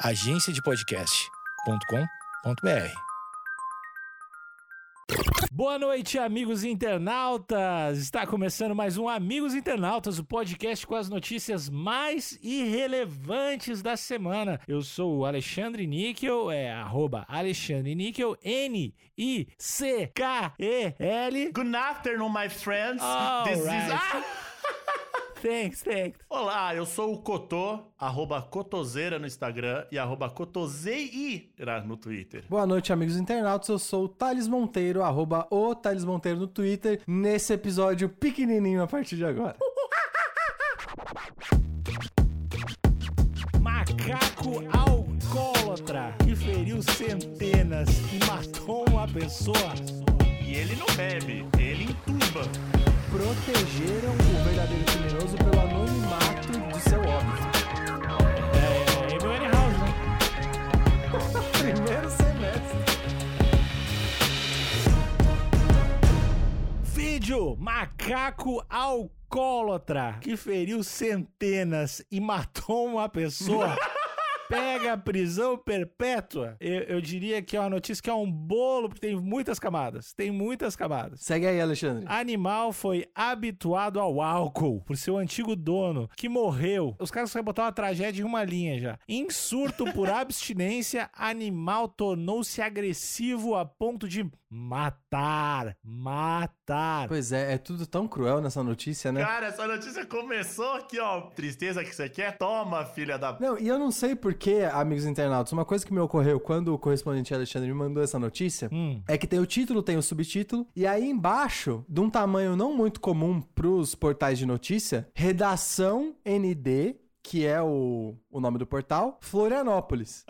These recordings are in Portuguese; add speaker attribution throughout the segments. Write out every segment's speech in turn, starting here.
Speaker 1: agenciadepodcast.com.br.
Speaker 2: Boa noite, amigos internautas! Está começando mais um Amigos Internautas, o podcast com as notícias mais irrelevantes da semana. Eu sou o Alexandre Níquel, é arroba Alexandre Níquel, N-I-C-K-E-L.
Speaker 3: Good afternoon, my friends.
Speaker 2: All
Speaker 3: This is...
Speaker 2: right.
Speaker 3: Ah!
Speaker 2: Thanks, thanks.
Speaker 3: Olá, eu sou o Cotô, arroba Cotoseira no Instagram e arroba Cotoseira no Twitter.
Speaker 4: Boa noite, amigos internautas. Eu sou o Thales Monteiro, arroba o Thales Monteiro no Twitter, nesse episódio pequenininho a partir de agora.
Speaker 2: Macaco alcoólatra que feriu centenas e matou uma pessoa.
Speaker 3: E ele não bebe, ele entuba.
Speaker 4: Protegeram o verdadeiro criminoso pelo anonimato de seu óbito.
Speaker 2: É, Amy House, né?
Speaker 4: Primeiro semestre.
Speaker 2: Vídeo: macaco alcoólatra que feriu centenas e matou uma pessoa. Pega prisão perpétua. Eu, eu diria que é uma notícia que é um bolo, porque tem muitas camadas. Tem muitas camadas.
Speaker 4: Segue aí, Alexandre.
Speaker 2: Animal foi habituado ao álcool por seu antigo dono, que morreu. Os caras só botar uma tragédia em uma linha já. Em surto por abstinência, animal tornou-se agressivo a ponto de matar. Matar.
Speaker 4: Pois é, é tudo tão cruel nessa notícia, né?
Speaker 3: Cara, essa notícia começou aqui, ó. Tristeza que você quer? Toma, filha da...
Speaker 4: Não, e eu não sei porquê, amigos internautas, uma coisa que me ocorreu quando o correspondente Alexandre me mandou essa notícia
Speaker 2: Hum.
Speaker 4: é que tem o título, tem o subtítulo, e aí embaixo, de um tamanho não muito comum pros portais de notícia, redação ND, que é o, o nome do portal, Florianópolis.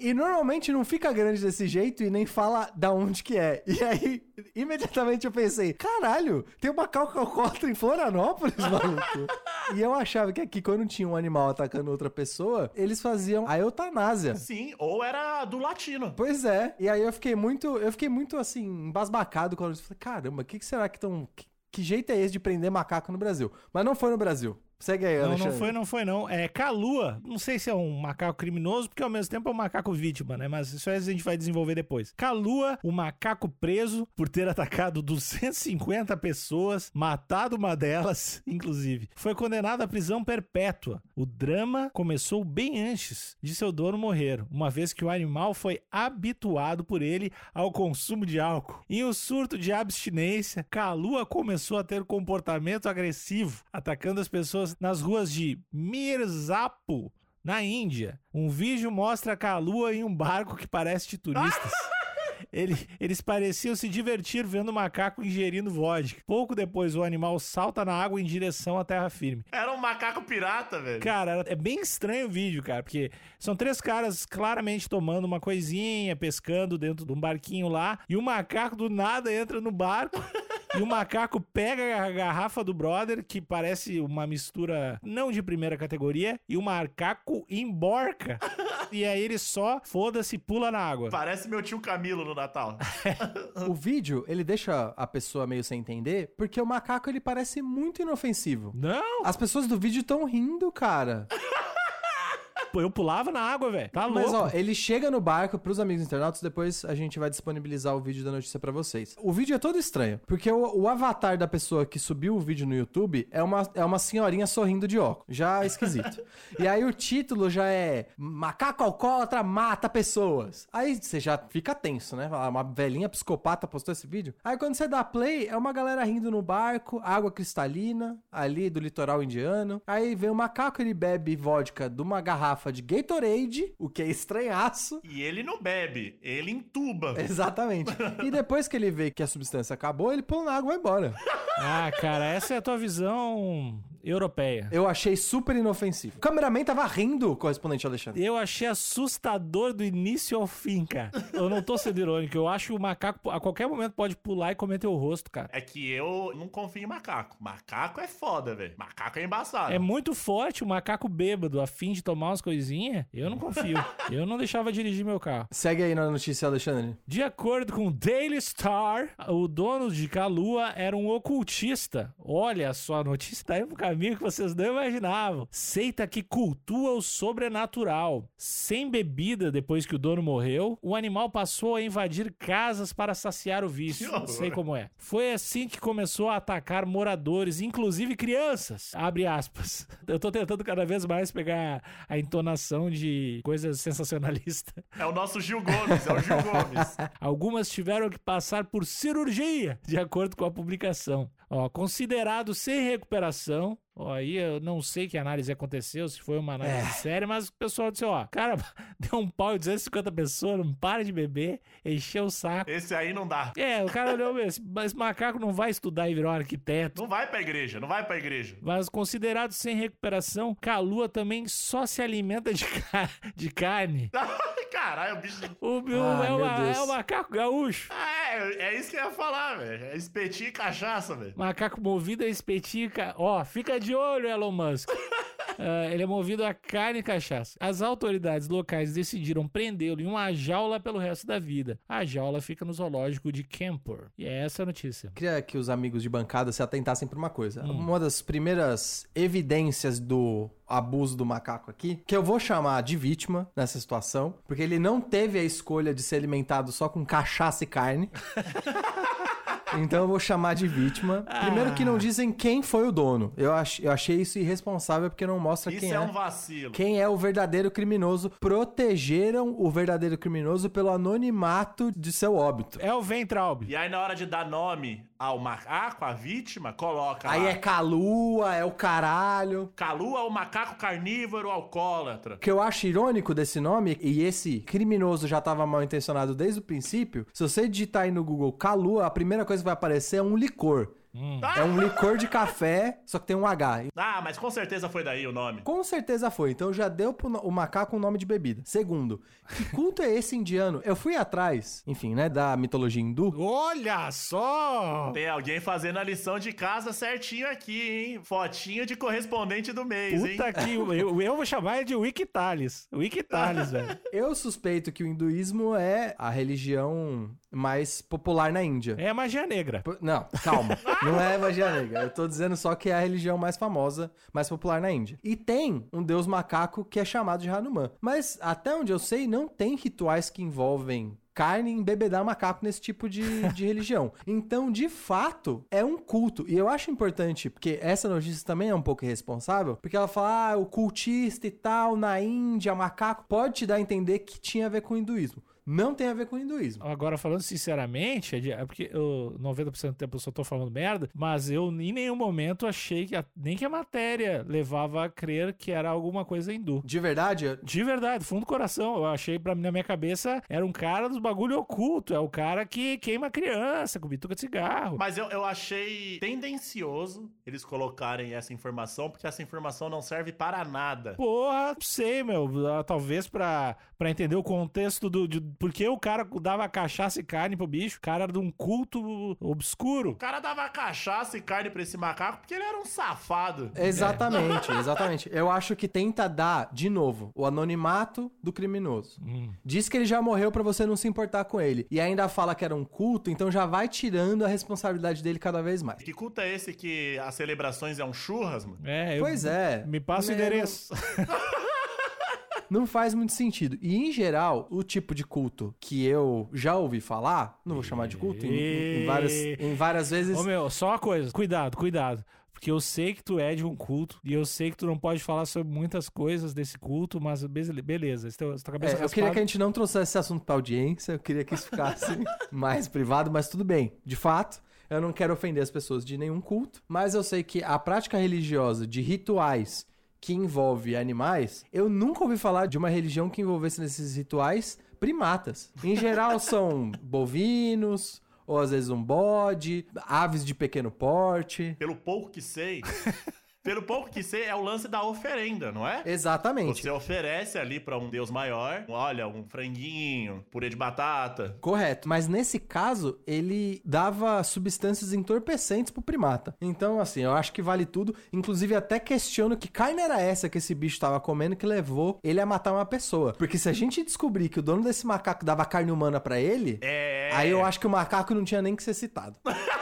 Speaker 4: E normalmente não fica grande desse jeito e nem fala da onde que é. E aí, imediatamente eu pensei, caralho, tem uma calcocota em Florianópolis, maluco. e eu achava que aqui, quando tinha um animal atacando outra pessoa, eles faziam a eutanásia.
Speaker 3: Sim, ou era do latino.
Speaker 4: Pois é. E aí eu fiquei muito, eu fiquei muito assim, embasbacado quando eu falei, caramba, o que, que será que estão. Que, que jeito é esse de prender macaco no Brasil? Mas não foi no Brasil. Segue aí,
Speaker 2: Não,
Speaker 4: Alexandre.
Speaker 2: não foi, não foi, não. É Calua. Não sei se é um macaco criminoso, porque ao mesmo tempo é um macaco vítima, né? Mas isso aí a gente vai desenvolver depois. Calua, o macaco preso por ter atacado 250 pessoas, matado uma delas, inclusive, foi condenado à prisão perpétua. O drama começou bem antes de seu dono morrer, uma vez que o animal foi habituado por ele ao consumo de álcool. Em um surto de abstinência, Kalua começou a ter comportamento agressivo, atacando as pessoas nas ruas de Mirzapur, na Índia. Um vídeo mostra Kalua em um barco que parece de turistas. Ele- eles pareciam se divertir vendo o macaco ingerindo vodka. Pouco depois, o animal salta na água em direção à terra firme.
Speaker 3: Era um macaco pirata, velho.
Speaker 2: Cara, é bem estranho o vídeo, cara, porque são três caras claramente tomando uma coisinha, pescando dentro de um barquinho lá, e o macaco do nada entra no barco. E o macaco pega a garrafa do brother, que parece uma mistura não de primeira categoria, e o macaco emborca. E aí ele só, foda-se, pula na água.
Speaker 3: Parece meu tio Camilo no Natal.
Speaker 4: O vídeo, ele deixa a pessoa meio sem entender, porque o macaco, ele parece muito inofensivo.
Speaker 2: Não,
Speaker 4: As pessoas do vídeo estão rindo, cara.
Speaker 2: eu pulava na água, velho. Tá louco.
Speaker 4: Mas, ó, ele chega no barco pros amigos internautas, depois a gente vai disponibilizar o vídeo da notícia pra vocês. O vídeo é todo estranho, porque o, o avatar da pessoa que subiu o vídeo no YouTube é uma, é uma senhorinha sorrindo de óculos. Já é esquisito. e aí o título já é Macaco alcoólatra mata pessoas. Aí você já fica tenso, né? Fala, Uma velhinha psicopata postou esse vídeo. Aí quando você dá play, é uma galera rindo no barco, água cristalina, ali do litoral indiano. Aí vem o macaco, ele bebe vodka de uma garrafa de Gatorade, o que é estranhaço.
Speaker 3: E ele não bebe, ele entuba.
Speaker 4: Exatamente. E depois que ele vê que a substância acabou, ele pula na água e vai embora.
Speaker 2: Ah, cara, essa é a tua visão europeia.
Speaker 4: Eu achei super inofensivo. O cameraman tava rindo, correspondente Alexandre.
Speaker 2: Eu achei assustador do início ao fim, cara. Eu não tô sendo irônico. Eu acho que o macaco a qualquer momento pode pular e comer teu rosto, cara.
Speaker 3: É que eu não confio em macaco. Macaco é foda, velho. Macaco é embaçado.
Speaker 2: É muito forte o macaco bêbado, a fim de tomar umas coisinhas. Eu não confio. Eu não deixava dirigir meu carro.
Speaker 4: Segue aí na notícia, Alexandre.
Speaker 2: De acordo com o Daily Star, o dono de Kalua era um ocultista. Olha só, a notícia tá pro caminho que vocês não imaginavam. Seita que cultua o sobrenatural. Sem bebida depois que o dono morreu, o animal passou a invadir casas para saciar o vício. Não sei como é. Foi assim que começou a atacar moradores, inclusive crianças. Abre aspas. Eu tô tentando cada vez mais pegar a entonação de coisas sensacionalistas.
Speaker 3: É o nosso Gil Gomes, é o Gil Gomes.
Speaker 2: Algumas tiveram que passar por cirurgia, de acordo com a publicação. Ó, considerado sem recuperação. Ó, aí eu não sei que análise aconteceu, se foi uma análise
Speaker 4: É.
Speaker 2: séria, mas o pessoal disse, ó, cara, deu um pau em 250 pessoas, não para de beber, encheu o saco.
Speaker 3: Esse aí não dá.
Speaker 2: É, o cara olhou, esse, esse macaco não vai estudar e virar um arquiteto.
Speaker 3: Não vai pra igreja, não vai pra igreja.
Speaker 2: Mas considerado sem recuperação, Calua também só se alimenta de, ca- de carne.
Speaker 3: Caralho, o bicho.
Speaker 2: O
Speaker 4: Ai,
Speaker 2: é, uma-
Speaker 4: Deus.
Speaker 2: é o macaco gaúcho.
Speaker 3: É, é isso que eu ia falar, velho. É espetinho e cachaça, velho.
Speaker 2: Macaco movido a espetica. Ó, fica de olho, Elon Musk. Ah, ele é movido a carne e cachaça. As autoridades locais decidiram prendê-lo em uma jaula pelo resto da vida. A jaula fica no zoológico de Kemper. E é essa a notícia.
Speaker 4: Queria que os amigos de bancada se atentassem pra uma coisa.
Speaker 2: Hum.
Speaker 4: Uma das primeiras evidências do abuso do macaco aqui, que eu vou chamar de vítima nessa situação, porque ele não teve a escolha de ser alimentado só com cachaça e carne. Então eu vou chamar de vítima. Primeiro que não dizem quem foi o dono. Eu, ach, eu achei isso irresponsável porque não mostra
Speaker 3: Isso
Speaker 4: quem
Speaker 3: é
Speaker 4: é.
Speaker 3: um vacilo.
Speaker 4: Quem é o verdadeiro criminoso? Protegeram o verdadeiro criminoso pelo anonimato de seu óbito.
Speaker 2: É o Ventraub.
Speaker 3: E aí, na hora de dar nome ao macaco, à vítima, coloca
Speaker 4: Aí
Speaker 3: lá.
Speaker 4: é calua, é o caralho.
Speaker 3: Calu é o macaco carnívoro alcoólatra.
Speaker 4: O que eu acho irônico desse nome, e esse criminoso já estava mal intencionado desde o princípio, se você digitar aí no Google Calua, a primeira coisa que vai aparecer é um licor. É um licor de café, só que tem um H.
Speaker 3: Ah, mas com certeza foi daí o nome.
Speaker 4: Com certeza foi, então já deu pro o macaco um nome de bebida. Segundo, que culto é esse indiano? Eu fui atrás, enfim, né, da mitologia hindu.
Speaker 2: Olha só!
Speaker 3: Tem alguém fazendo a lição de casa certinho aqui, hein? Fotinho de correspondente do mês, hein?
Speaker 2: Puta que. Eu, eu vou chamar de Wikitalis. Wikitalis, velho.
Speaker 4: Eu suspeito que o hinduísmo é a religião mais popular na Índia.
Speaker 2: É magia negra.
Speaker 4: Não, calma. Não é magia negra. Eu tô dizendo só que é a religião mais famosa, mais popular na Índia. E tem um deus macaco que é chamado de Hanuman. Mas até onde eu sei, não tem rituais que envolvem carne embebedar macaco nesse tipo de, de religião. Então, de fato, é um culto. E eu acho importante, porque essa notícia também é um pouco irresponsável, porque ela fala, ah, o cultista e tal, na Índia, macaco, pode te dar a entender que tinha a ver com o hinduísmo. Não tem a ver com o hinduísmo.
Speaker 2: Agora, falando sinceramente, é de- é porque eu 90% do tempo eu só tô falando merda, mas eu em nenhum momento achei que a- nem que a matéria levava a crer que era alguma coisa hindu.
Speaker 4: De verdade,
Speaker 2: De verdade, fundo do coração, eu achei pra mim na minha cabeça era um cara dos bagulho oculto, é o cara que queima criança com bituca de cigarro.
Speaker 3: Mas eu, eu achei tendencioso eles colocarem essa informação, porque essa informação não serve para nada.
Speaker 2: Porra, não sei, meu. ah, Talvez pra, pra entender o contexto do. De, por que o cara dava cachaça e carne pro bicho? O cara era de um culto obscuro.
Speaker 3: O cara dava cachaça e carne pra esse macaco porque ele era um safado.
Speaker 4: Exatamente, exatamente. Eu acho que tenta dar, de novo, o anonimato do criminoso.
Speaker 2: Hum.
Speaker 4: Diz que ele já morreu pra você não se importar com ele. E ainda fala que era um culto, então já vai tirando a responsabilidade dele cada vez mais.
Speaker 3: Que culto é esse que as celebrações é um churras, mano?
Speaker 2: É, eu-
Speaker 4: Pois é.
Speaker 2: Me passa o
Speaker 4: É,
Speaker 2: endereço.
Speaker 4: Não faz muito sentido. E, em geral, o tipo de culto que eu já ouvi falar, não vou chamar de culto, em, em- em várias, em várias vezes.
Speaker 2: Ô, meu, só uma coisa. Cuidado, cuidado. Porque eu sei que tu é de um culto e eu sei que tu não pode falar sobre muitas coisas desse culto, mas be- beleza. Teu, tua cabeça
Speaker 4: É, eu queria que a gente não trouxesse esse assunto pra audiência, eu queria que isso ficasse mais privado, mas tudo bem. De fato, eu não quero ofender as pessoas de nenhum culto, mas eu sei que a prática religiosa de rituais que envolve animais, eu nunca ouvi falar de uma religião que envolvesse nesses rituais primatas. Em geral são bovinos, ou às vezes um bode, aves de pequeno porte.
Speaker 3: Pelo pouco que sei. Pelo pouco que sei, é o lance da oferenda, não é?
Speaker 4: Exatamente.
Speaker 3: Você oferece ali pra um deus maior, olha, um franguinho, purê de batata.
Speaker 4: Correto. Mas nesse caso, ele dava substâncias entorpecentes pro primata. Então, assim, eu acho que vale tudo. Inclusive, até questiono que carne era essa que esse bicho tava comendo que levou ele a matar uma pessoa. Porque se a gente descobrir que o dono desse macaco dava carne humana pra ele,
Speaker 3: É.
Speaker 4: aí eu acho que o macaco não tinha nem que ser citado.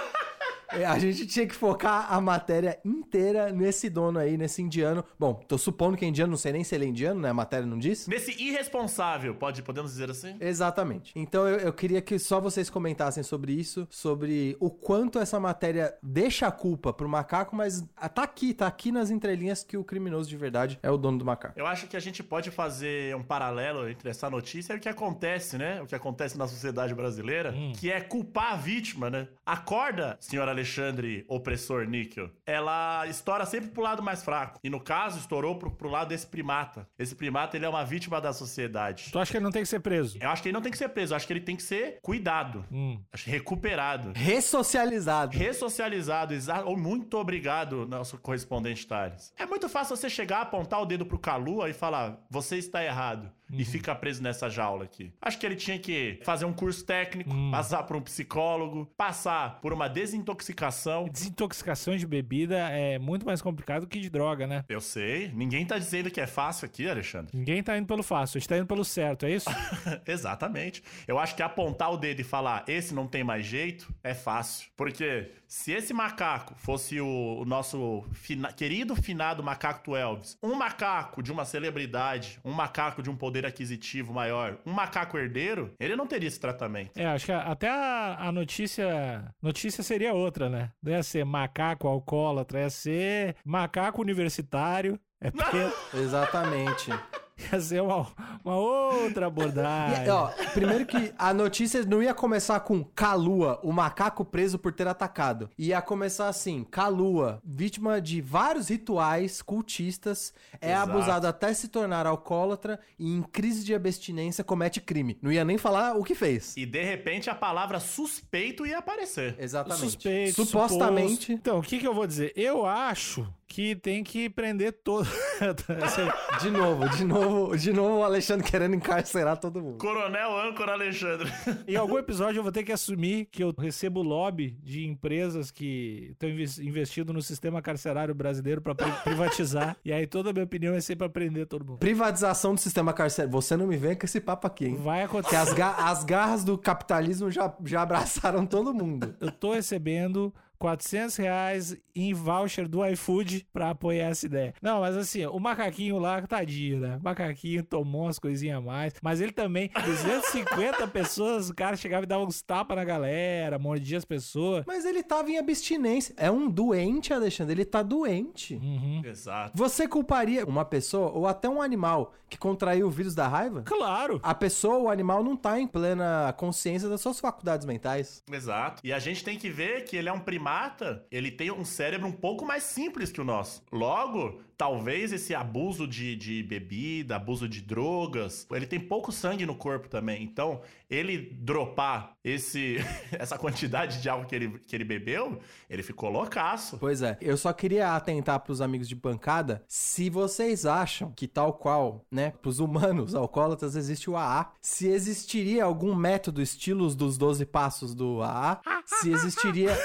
Speaker 4: É, A gente tinha que focar a matéria inteira nesse dono aí, nesse indiano. Bom, tô supondo que é indiano, não sei nem se ele é indiano, né? A matéria não diz.
Speaker 3: Nesse irresponsável, pode, podemos dizer assim?
Speaker 4: Exatamente. Então eu, eu queria que só vocês comentassem sobre isso, sobre o quanto essa matéria deixa a culpa pro macaco, mas tá aqui, tá aqui nas entrelinhas que o criminoso de verdade é o dono do macaco.
Speaker 3: Eu acho que a gente pode fazer um paralelo entre essa notícia e o que acontece, né? O que acontece na sociedade brasileira, que é culpar a vítima, né? A corda, senhor Alexandre, opressor níquel, ela estoura sempre pro lado mais fraco. E no caso, estourou pro, pro lado desse primata. Esse primata, ele é uma vítima da sociedade.
Speaker 2: Tu acha que ele não tem que ser preso?
Speaker 3: Eu acho que ele não tem que ser preso, eu acho que ele tem que ser cuidado.
Speaker 2: Hum.
Speaker 3: Recuperado.
Speaker 4: Ressocializado.
Speaker 3: Ressocializado, exa- oh, muito obrigado, nosso correspondente Thales. É muito fácil você chegar, apontar o dedo pro Calua e falar: você está errado. E fica preso nessa jaula aqui. Acho que ele tinha que fazer um curso técnico, passar por um psicólogo, passar por uma desintoxicação.
Speaker 2: Desintoxicação de bebida é muito mais complicado que de droga, né?
Speaker 3: Eu sei, ninguém tá dizendo que é fácil aqui, Alexandre.
Speaker 2: Ninguém tá indo pelo fácil, a gente tá indo pelo certo, é isso?
Speaker 3: Exatamente. Eu acho que apontar o dedo e falar esse não tem mais jeito é fácil. Porque se esse macaco fosse o, o nosso fina- querido finado macaco do Elvis, um macaco de uma celebridade, um macaco de um poder aquisitivo maior, um macaco herdeiro, ele não teria esse tratamento.
Speaker 2: É, acho que a- até a, a notícia notícia seria outra, né? Não ia ser macaco alcoólatra, ia ser macaco universitário. É porque
Speaker 4: Exatamente.
Speaker 2: ia ser uma, uma outra abordagem.
Speaker 4: E, ó, primeiro que a notícia não ia começar com Kalua, o macaco preso por ter atacado. Ia começar assim: Kalua, vítima de vários rituais cultistas, é
Speaker 3: Exato.
Speaker 4: abusado até se tornar alcoólatra e em crise de abstinência comete crime. Não ia nem falar o que fez.
Speaker 3: E de repente a palavra suspeito ia aparecer.
Speaker 4: Exatamente.
Speaker 2: Suspeito,
Speaker 4: Supostamente.
Speaker 2: suposto. Então, o que, que eu vou dizer? Eu acho que tem que prender todo.
Speaker 4: De novo, de novo, de novo o Alexandre querendo encarcerar todo mundo.
Speaker 3: Coronel Âncora Alexandre.
Speaker 2: em algum episódio eu vou ter que assumir que eu recebo lobby de empresas que estão investindo no sistema carcerário brasileiro pra pri- privatizar. e aí toda a minha opinião é sempre pra prender todo mundo.
Speaker 4: Privatização do sistema carcerário. Você não me vem com esse papo aqui, hein?
Speaker 2: Vai acontecer.
Speaker 4: as, ga- as garras do capitalismo já, já abraçaram todo mundo.
Speaker 2: Eu tô recebendo 400 reais em voucher do iFood pra apoiar essa ideia. Não, mas assim, o macaquinho lá, tadinho, né? O macaquinho tomou umas coisinhas a mais, mas ele também, 250 pessoas, o cara chegava e dava uns tapas na galera, mordia as pessoas.
Speaker 4: Mas ele tava em abstinência. É um doente, Alexandre. Ele tá doente.
Speaker 2: Uhum.
Speaker 3: Exato.
Speaker 4: Você culparia uma pessoa ou até um animal que contraiu o vírus da raiva?
Speaker 2: Claro!
Speaker 4: A pessoa, o animal, não tá em plena consciência das suas faculdades mentais.
Speaker 3: Exato. E a gente tem que ver que ele é um primata, ele tem um cérebro um pouco mais simples que o nosso. Logo, talvez esse abuso de, de bebida, abuso de drogas, ele tem pouco sangue no corpo também. Então, ele dropar esse, essa quantidade de álcool que ele, que ele bebeu, ele ficou loucaço.
Speaker 4: Pois é. Eu só queria atentar pros amigos de bancada se vocês acham que tal qual, né, pros humanos alcoólatras existe o AA, se existiria algum método estilos dos 12 passos do AA, se existiria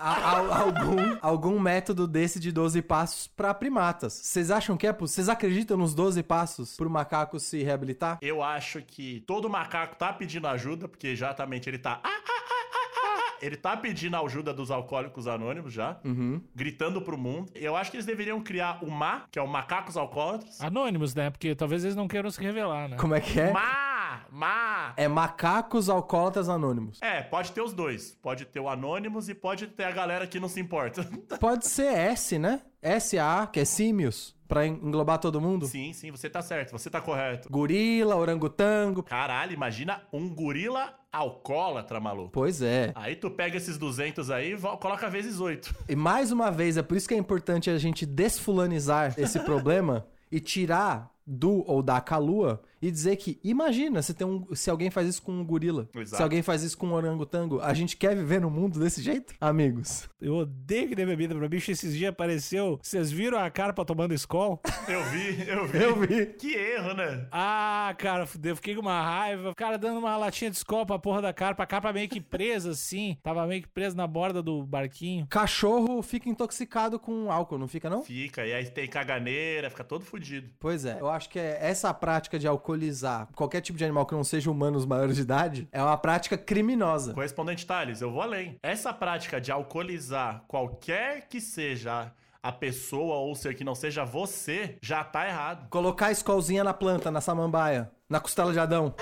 Speaker 4: a- a- algum, algum método desse de 12 passos pra primatas. Vocês acham que é possível? Vocês acreditam nos 12 passos pro macaco se reabilitar?
Speaker 3: Eu acho que todo macaco tá pedindo ajuda, porque exatamente ele tá. "Ah, ah, ah, ah, ah, ah". Ele tá pedindo a ajuda dos alcoólicos anônimos já,
Speaker 4: Uhum.
Speaker 3: gritando pro mundo. Eu acho que eles deveriam criar o MA, que é o Macacos Alcoólatras.
Speaker 2: Anônimos, né? Porque talvez eles não queiram se revelar, né?
Speaker 4: Como é que é?
Speaker 3: MA! MA!
Speaker 4: É macacos alcoólatras anônimos.
Speaker 3: É, pode ter os dois. Pode ter o Anônimos e pode ter a galera que não se importa.
Speaker 4: Pode ser S, né? SA, que é símios, pra en- englobar todo mundo.
Speaker 3: sim, sim, você tá certo, você tá correto.
Speaker 4: Gorila, orangotango.
Speaker 3: Caralho, imagina um gorila alcoólatra, maluco.
Speaker 4: Pois é.
Speaker 3: Aí tu pega esses 200 aí e coloca vezes 8.
Speaker 4: E mais uma vez, é por isso que é importante a gente desfulanizar esse problema e tirar do ou da calua e dizer que, imagina se, tem um, se alguém faz isso com um gorila,
Speaker 3: Exato.
Speaker 4: se alguém faz isso com um orangotango, a gente quer viver no mundo desse jeito? Amigos,
Speaker 2: Eu odeio que dê bebida pra bicho. Esses dias apareceu. Vocês viram a carpa tomando Skol?
Speaker 3: Eu vi, eu vi.
Speaker 4: eu vi.
Speaker 3: Que erro, né?
Speaker 2: Ah, cara, fudeu, fiquei com uma raiva. O cara dando uma latinha de Skol pra porra da carpa. A carpa meio que presa assim. Tava meio que presa na borda do barquinho.
Speaker 4: Cachorro fica intoxicado com álcool, não fica não?
Speaker 3: Fica, e aí tem caganeira, fica todo fudido.
Speaker 4: Pois é, eu acho acho que é essa prática de alcoolizar qualquer tipo de animal que não seja humanos maiores de idade é uma prática criminosa.
Speaker 3: Correspondente Thales, eu vou além. Essa prática de alcoolizar qualquer que seja a pessoa ou ser que não seja você, já tá errado.
Speaker 4: Colocar a escolzinha na planta, na samambaia, na costela de Adão.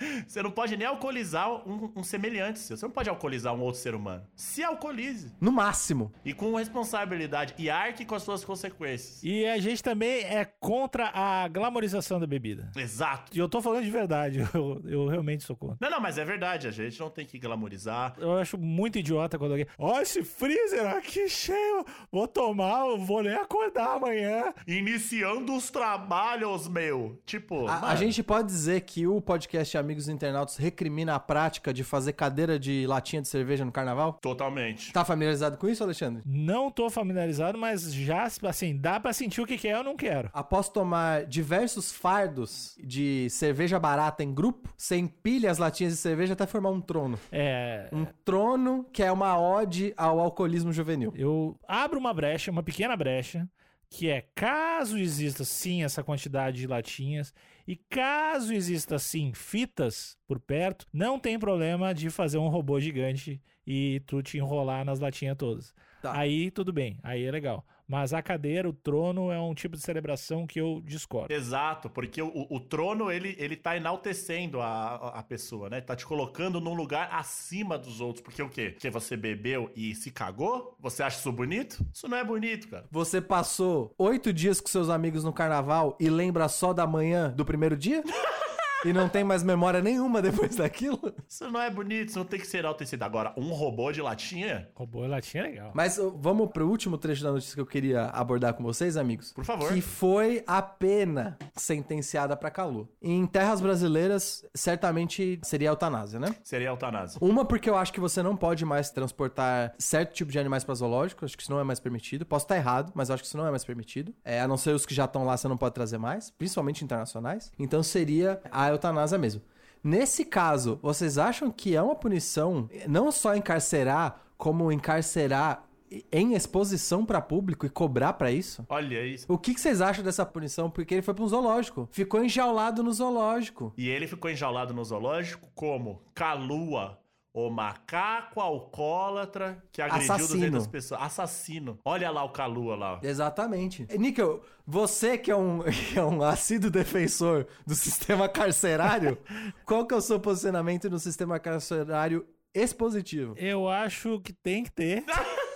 Speaker 3: Você não pode nem alcoolizar um, um semelhante seu. Você não pode alcoolizar um outro ser humano. Se alcoolize.
Speaker 4: No máximo.
Speaker 3: E com responsabilidade. E arque com as suas consequências.
Speaker 2: E a gente também é contra a glamorização da bebida.
Speaker 3: Exato.
Speaker 2: E eu tô falando de verdade, eu, eu realmente sou contra.
Speaker 3: Não, não, mas é verdade. A gente não tem que glamorizar.
Speaker 2: Eu acho muito idiota quando alguém. Ó, esse freezer aqui cheio. Vou tomar, eu vou nem acordar amanhã.
Speaker 3: Iniciando os trabalhos, meu. Tipo.
Speaker 4: A, a gente pode dizer que o podcast Amigos Internautas recrimina a prática de fazer cadeira de latinha de cerveja no carnaval?
Speaker 3: Totalmente.
Speaker 4: Tá familiarizado com isso, Alexandre?
Speaker 2: Não tô familiarizado, mas já, assim, dá pra sentir o que, que é, eu não quero.
Speaker 4: Após tomar diversos fardos de cerveja barata em grupo, você empilha as latinhas de cerveja até formar um trono.
Speaker 2: É.
Speaker 4: Um trono que é uma ode ao alcoolismo juvenil.
Speaker 2: Eu abro uma brecha, uma pequena brecha, que é caso exista sim essa quantidade de latinhas e caso exista sim fitas por perto, não tem problema de fazer um robô gigante e tu te enrolar nas latinhas todas.
Speaker 4: Tá.
Speaker 2: Aí tudo bem, aí é legal. Mas a cadeira, o trono, é um tipo de celebração que eu discordo.
Speaker 3: Exato, porque o, o trono, ele, ele tá enaltecendo a, a pessoa, né? Tá te colocando num lugar acima dos outros. Porque o quê? Porque você bebeu e se cagou? Você acha isso bonito? Isso não é bonito, cara.
Speaker 4: Você passou oito dias com seus amigos no carnaval e lembra só da manhã do primeiro dia? e não tem mais memória nenhuma depois daquilo?
Speaker 3: Isso não é bonito, isso não tem que ser enaltecido. Agora, um robô de latinha?
Speaker 2: Robô e latinha é legal.
Speaker 4: Mas vamos pro último trecho da notícia que eu queria abordar com vocês, amigos.
Speaker 3: Por favor.
Speaker 4: Que foi a pena sentenciada pra Calu. Em terras brasileiras, certamente seria eutanásia, né?
Speaker 3: Seria eutanásia.
Speaker 4: Uma porque eu acho que você não pode mais transportar certo tipo de animais para zoológico, acho que isso não é mais permitido. Posso estar errado, mas acho que isso não é mais permitido. É, a não ser os que já estão lá, você não pode trazer mais, principalmente internacionais. Então seria a eutanásia mesmo. Nesse caso, vocês acham que é uma punição não só encarcerar, como encarcerar em exposição para público e cobrar para isso?
Speaker 3: Olha isso.
Speaker 4: O que, que vocês acham dessa punição? Porque ele foi para um zoológico. Ficou enjaulado no zoológico.
Speaker 3: E ele ficou enjaulado no zoológico como Calua, o macaco alcoólatra que agrediu
Speaker 4: Assassino.
Speaker 3: 200 pessoas. Assassino. Olha lá o Calua lá.
Speaker 4: Exatamente. Níquel, você que é um, que é um assíduo defensor do sistema carcerário, qual que é o seu posicionamento no sistema carcerário expositivo?
Speaker 2: Eu acho que tem que ter.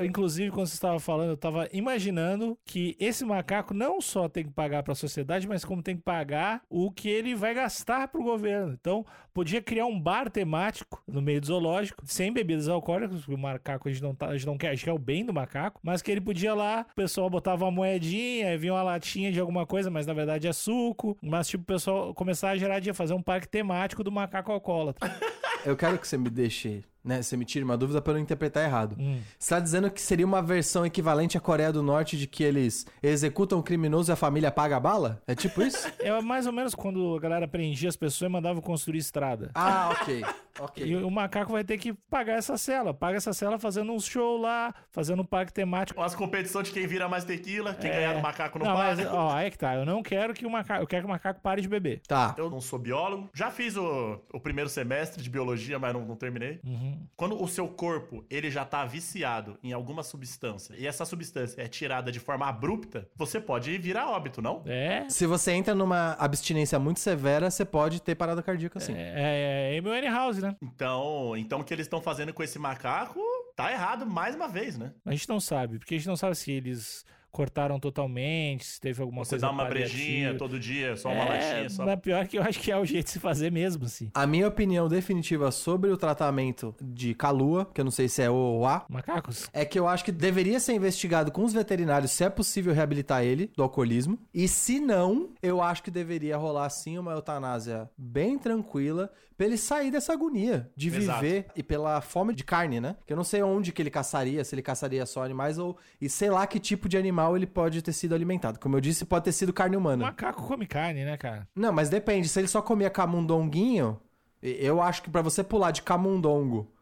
Speaker 2: Inclusive, quando você estava falando, eu estava imaginando que esse macaco não só tem que pagar para a sociedade, mas como tem que pagar o que ele vai gastar para o governo. Então, podia criar um bar temático no meio do zoológico, sem bebidas alcoólicas, porque o macaco a gente não, tá, a gente não quer, a gente quer o bem do macaco, mas que ele podia lá, o pessoal botava uma moedinha, aí vinha uma latinha de alguma coisa, mas na verdade é suco, mas tipo, o pessoal começar a gerar dia, fazer um parque temático do macaco alcoólatra.
Speaker 4: Eu quero que você me deixe, né? Você me tire uma dúvida para eu não interpretar errado.
Speaker 2: Hum.
Speaker 4: Você tá dizendo que seria uma versão equivalente à Coreia do Norte de que eles executam o criminoso e a família paga a bala? É tipo isso?
Speaker 2: É mais ou menos quando a galera prendia as pessoas e mandava construir estrada.
Speaker 4: ah, ok. Ok.
Speaker 2: E o macaco vai ter que pagar essa cela. Paga essa cela fazendo um show lá, fazendo um parque temático.
Speaker 3: As competições de quem vira mais tequila, quem
Speaker 2: É.
Speaker 3: ganhar no macaco não,
Speaker 2: Não, mas, ó, aí que tá. Eu não quero que o macaco. Eu quero que o macaco pare de beber.
Speaker 4: Tá.
Speaker 3: Eu não sou biólogo. Já fiz o, o primeiro semestre de biologia, mas não, não terminei.
Speaker 2: Uhum.
Speaker 3: Quando o seu corpo ele já tá viciado em alguma substância e essa substância é tirada de forma abrupta, você pode virar óbito, não?
Speaker 2: É.
Speaker 4: Se você entra numa abstinência muito severa, você pode ter parada cardíaca sim.
Speaker 2: É, é Amy House, né?
Speaker 3: Então, então o que eles estão fazendo com esse macaco tá errado mais uma vez, né?
Speaker 2: A gente não sabe, porque a gente não sabe se eles cortaram totalmente, se teve alguma
Speaker 3: Você
Speaker 2: coisa
Speaker 3: dá uma
Speaker 2: paliativa.
Speaker 3: brejinha todo dia, só uma
Speaker 2: é,
Speaker 3: latinha, só.
Speaker 2: Mas pior que eu acho que é o jeito de se fazer mesmo, assim.
Speaker 4: A minha opinião definitiva sobre o tratamento de calua, que eu não sei se é O ou A,
Speaker 2: Macacos?
Speaker 4: é que eu acho que deveria ser investigado com os veterinários se é possível reabilitar ele do alcoolismo. E se não, eu acho que deveria rolar sim uma eutanásia bem tranquila pra ele sair dessa agonia de
Speaker 3: Exato.
Speaker 4: viver e pela fome de carne, né? Que eu não sei onde que ele caçaria, se ele caçaria só animais ou e sei lá que tipo de animal ele pode ter sido alimentado. Como eu disse, pode ter sido carne
Speaker 2: O
Speaker 4: humana.
Speaker 2: macaco come carne, né, cara?
Speaker 4: Não, mas depende. Se ele só comia camundonguinho, eu acho que pra você pular de camundongo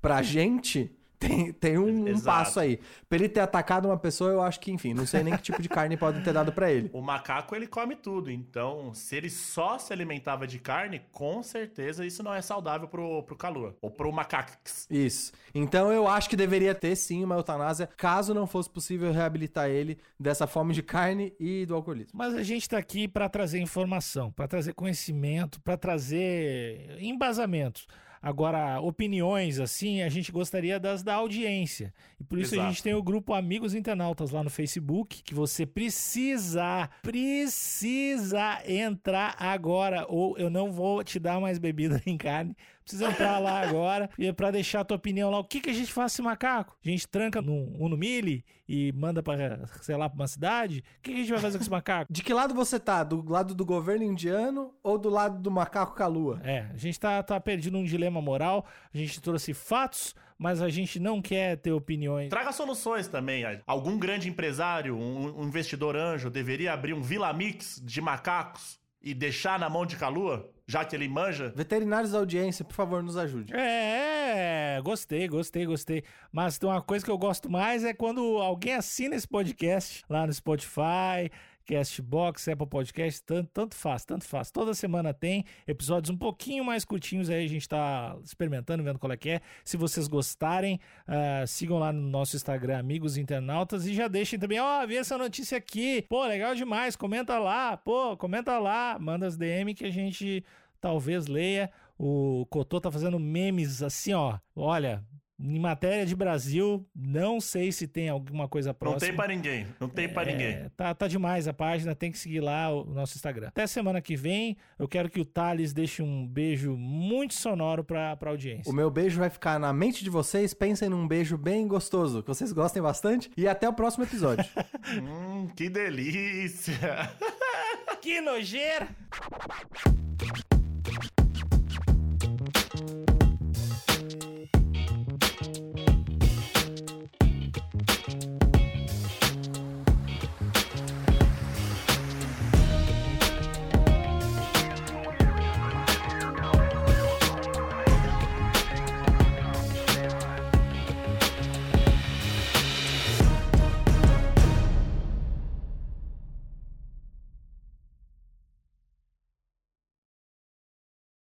Speaker 4: pra gente, Tem, tem um, um passo aí. Pra ele ter atacado uma pessoa, eu acho que, enfim, não sei nem que tipo de carne podem ter dado pra ele.
Speaker 3: O macaco, ele come tudo. Então, se ele só se alimentava de carne, com certeza isso não é saudável pro, pro Kalua. Ou pro macax.
Speaker 4: Isso. Então eu acho que deveria ter sim uma eutanásia, caso não fosse possível reabilitar ele dessa fome de carne e do alcoolismo.
Speaker 2: Mas a gente tá aqui para trazer informação, para trazer conhecimento, para trazer embasamentos. Agora, opiniões, assim, a gente gostaria das da audiência. E por isso a
Speaker 3: Exato.
Speaker 2: gente tem o grupo Amigos Internautas lá no Facebook, que você precisa, precisa entrar agora, ou eu não vou te dar mais bebida nem carne. Precisa entrar lá agora e para deixar a tua opinião lá. O que, que a gente faz com esse macaco? A gente tranca num Uno Mille e manda para, sei lá, pra uma cidade? O que, que a gente vai fazer com esse macaco?
Speaker 4: De que lado você tá? Do lado do governo indiano ou do lado do macaco calua?
Speaker 2: É, a gente tá, tá perdido num dilema moral, a gente trouxe fatos, mas a gente não quer ter opiniões.
Speaker 3: Traga soluções também. Algum grande empresário, um, um investidor anjo, deveria abrir um Vila Mix de macacos e deixar na mão de Kalua, já que ele manja?
Speaker 4: Veterinários da audiência, por favor, nos ajude.
Speaker 2: É, gostei, gostei, gostei. Mas tem uma coisa que eu gosto mais é quando alguém assina esse podcast lá no Spotify, Castbox, Apple Podcast, tanto, tanto faz, tanto faz. Toda semana tem episódios um pouquinho mais curtinhos aí, a gente tá experimentando, vendo qual é que é. Se vocês gostarem, ah, sigam lá no nosso Instagram, Amigos Internautas, e já deixem também, ó, vi essa notícia aqui, pô, legal demais, comenta lá, pô, comenta lá, manda as DM que a gente talvez leia. O Cotô tá fazendo memes assim, ó. Olha, em matéria de Brasil, não sei se tem alguma coisa próxima.
Speaker 3: Não tem para ninguém, não tem
Speaker 2: é, para
Speaker 3: ninguém.
Speaker 2: Tá, tá demais a página, tem que seguir lá o nosso Instagram. Até semana que vem, eu quero que o Thales deixe um beijo muito sonoro para a audiência.
Speaker 4: O meu beijo vai ficar na mente de vocês, pensem num beijo bem gostoso, que vocês gostem bastante, e até o próximo episódio.
Speaker 3: hum, que delícia!
Speaker 2: que nojeira!